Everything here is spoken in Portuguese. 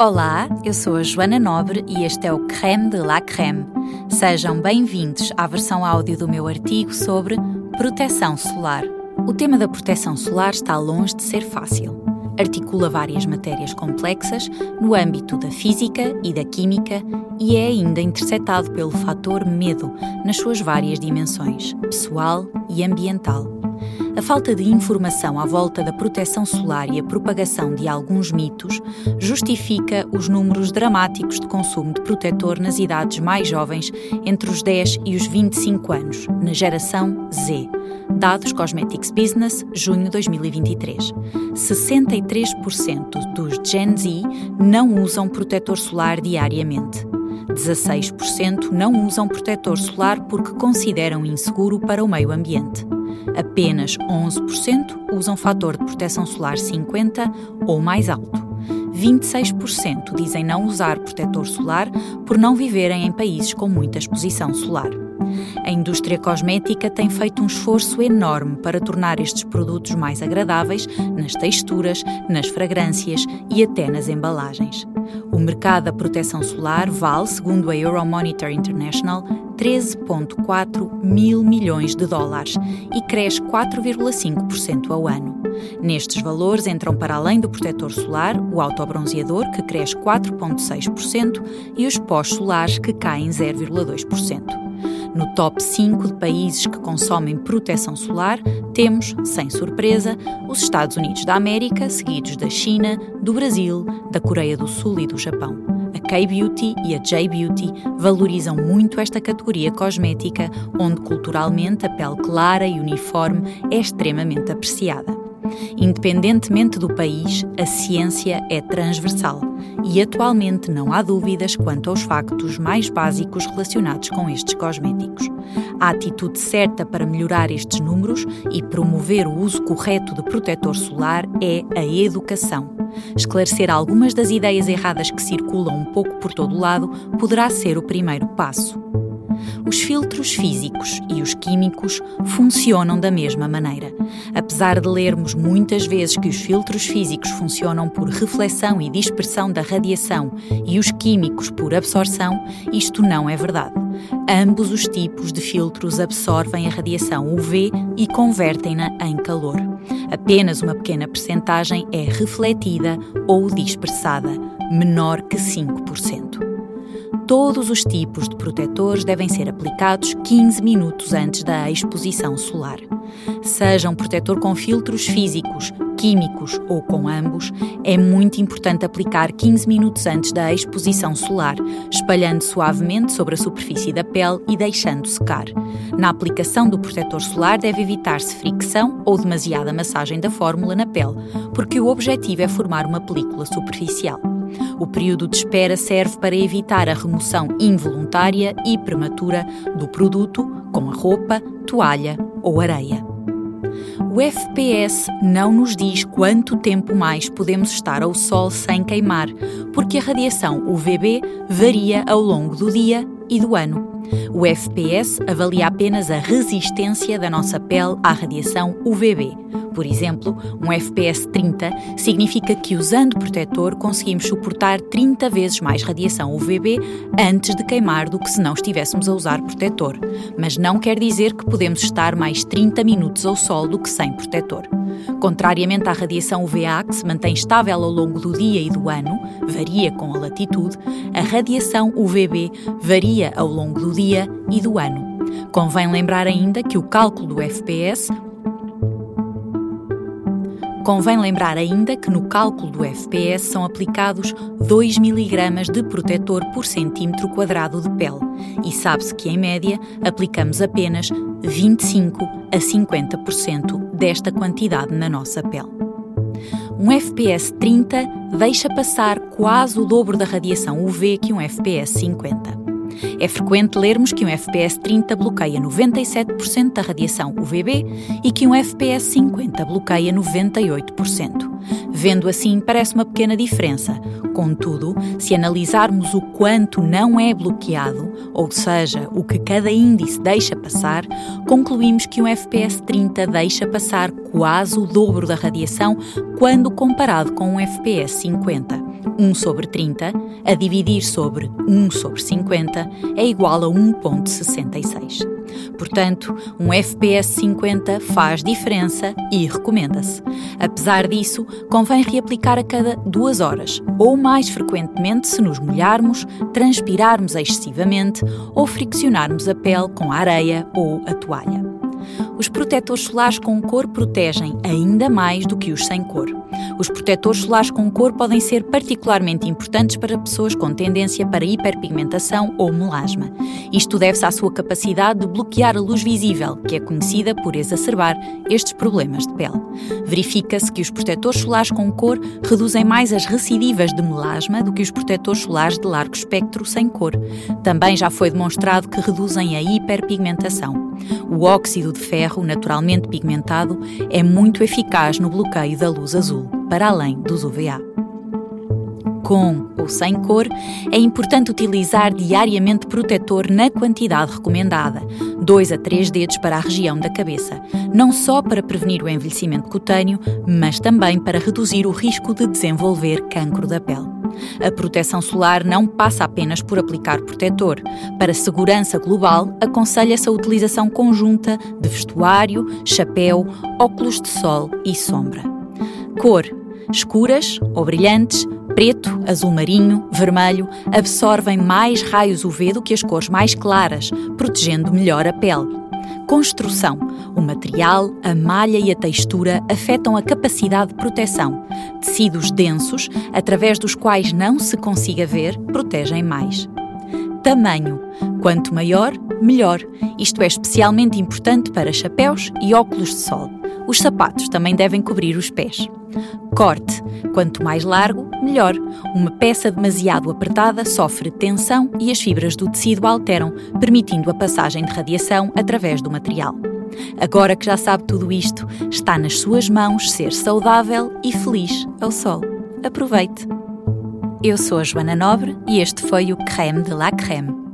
Olá, eu sou a Joana Nobre e este é o Creme de la Creme. Sejam bem-vindos à versão áudio do meu artigo sobre proteção solar. O tema da proteção solar está longe de ser fácil. Articula várias matérias complexas no âmbito da física e da química e é ainda interceptado pelo fator medo nas suas várias dimensões, pessoal e ambiental. A falta de informação à volta da proteção solar e a propagação de alguns mitos justifica os números dramáticos de consumo de protetor nas idades mais jovens, entre os 10 e os 25 anos, na geração Z. Dados Cosmetics Business, junho 2023. 63% dos Gen Z não usam protetor solar diariamente. 16% não usam protetor solar porque consideram inseguro para o meio ambiente. Apenas 11% usam fator de proteção solar 50 ou mais alto. 26% dizem não usar protetor solar por não viverem em países com muita exposição solar. A indústria cosmética tem feito um esforço enorme para tornar estes produtos mais agradáveis nas texturas, nas fragrâncias e até nas embalagens. O mercado da proteção solar vale, segundo a Euromonitor International, 13,4 mil milhões de dólares e cresce 4,5% ao ano. Nestes valores entram para além do protetor solar o autobronzeador, que cresce 4,6%, e os pós-solares, que caem 0,2%. No top 5 de países que consomem proteção solar, temos, sem surpresa, os Estados Unidos da América, seguidos da China, do Brasil, da Coreia do Sul e do Japão. A K-Beauty e a J-Beauty valorizam muito esta categoria cosmética, onde culturalmente a pele clara e uniforme é extremamente apreciada. Independentemente do país, a ciência é transversal e atualmente não há dúvidas quanto aos factos mais básicos relacionados com estes cosméticos. A atitude certa para melhorar estes números e promover o uso correto de protetor solar é a educação. Esclarecer algumas das ideias erradas que circulam um pouco por todo o lado poderá ser o primeiro passo. Os filtros físicos e os químicos funcionam da mesma maneira. Apesar de lermos muitas vezes que os filtros físicos funcionam por reflexão e dispersão da radiação e os químicos por absorção, isto não é verdade. Ambos os tipos de filtros absorvem a radiação UV e convertem-na em calor. Apenas uma pequena percentagem é refletida ou dispersada, menor que 5% todos os tipos de protetores devem ser aplicados 15 minutos antes da exposição solar. Seja um protetor com filtros físicos, químicos ou com ambos, é muito importante aplicar 15 minutos antes da exposição solar, espalhando suavemente sobre a superfície da pele e deixando secar. Na aplicação do protetor solar deve evitar-se fricção ou demasiada massagem da fórmula na pele, porque o objetivo é formar uma película superficial. O período de espera serve para evitar a remoção involuntária e prematura do produto com a roupa, toalha ou areia. O FPS não nos diz quanto tempo mais podemos estar ao sol sem queimar, porque a radiação UVB varia ao longo do dia e do ano. O FPS avalia apenas a resistência da nossa pele à radiação UVB. Por exemplo, um FPS 30 significa que usando protetor conseguimos suportar 30 vezes mais radiação UVB antes de queimar do que se não estivéssemos a usar protetor. Mas não quer dizer que podemos estar mais 30 minutos ao sol do que sem protetor. Contrariamente à radiação UVA, que se mantém estável ao longo do dia e do ano, varia com a latitude, a radiação UVB varia ao longo do dia e do ano. Convém lembrar ainda que o cálculo do FPS Convém lembrar ainda que no cálculo do FPS são aplicados 2 mg de protetor por centímetro quadrado de pele e sabe-se que, em média, aplicamos apenas 25 a 50% desta quantidade na nossa pele. Um FPS 30 deixa passar quase o dobro da radiação UV que um FPS 50. É frequente lermos que um FPS 30 bloqueia 97% da radiação UVB e que um FPS 50 bloqueia 98%. Vendo assim, parece uma pequena diferença. Contudo, se analisarmos o quanto não é bloqueado, ou seja, o que cada índice deixa passar, concluímos que um FPS 30 deixa passar quase o dobro da radiação quando comparado com um FPS 50. 1 sobre 30 a dividir sobre 1 sobre 50 é igual a 1.66. Portanto, um FPS 50 faz diferença e recomenda-se. Apesar disso, convém reaplicar a cada duas horas, ou mais frequentemente se nos molharmos, transpirarmos excessivamente ou friccionarmos a pele com a areia ou a toalha. Os protetores solares com cor protegem ainda mais do que os sem cor. Os protetores solares com cor podem ser particularmente importantes para pessoas com tendência para hiperpigmentação ou melasma. Isto deve-se à sua capacidade de bloquear a luz visível, que é conhecida por exacerbar estes problemas de pele. Verifica-se que os protetores solares com cor reduzem mais as recidivas de melasma do que os protetores solares de largo espectro sem cor. Também já foi demonstrado que reduzem a hiperpigmentação. O óxido de ferro, naturalmente pigmentado, é muito eficaz no bloqueio da luz azul, para além dos UVA. Com ou sem cor, é importante utilizar diariamente protetor na quantidade recomendada, 2 a 3 dedos para a região da cabeça, não só para prevenir o envelhecimento cutâneo, mas também para reduzir o risco de desenvolver cancro da pele. A proteção solar não passa apenas por aplicar protetor. Para segurança global, aconselha-se a utilização conjunta de vestuário, chapéu, óculos de sol e sombra. Cor: escuras ou brilhantes, preto, azul marinho, vermelho, absorvem mais raios UV do que as cores mais claras, protegendo melhor a pele. Construção. O material, a malha e a textura afetam a capacidade de proteção. Tecidos densos, através dos quais não se consiga ver, protegem mais. Tamanho. Quanto maior, melhor. Isto é especialmente importante para chapéus e óculos de sol. Os sapatos também devem cobrir os pés. Corte. Quanto mais largo, melhor. Uma peça demasiado apertada sofre tensão e as fibras do tecido alteram, permitindo a passagem de radiação através do material. Agora que já sabe tudo isto, está nas suas mãos ser saudável e feliz ao sol. Aproveite! Eu sou a Joana Nobre e este foi o Creme de la Creme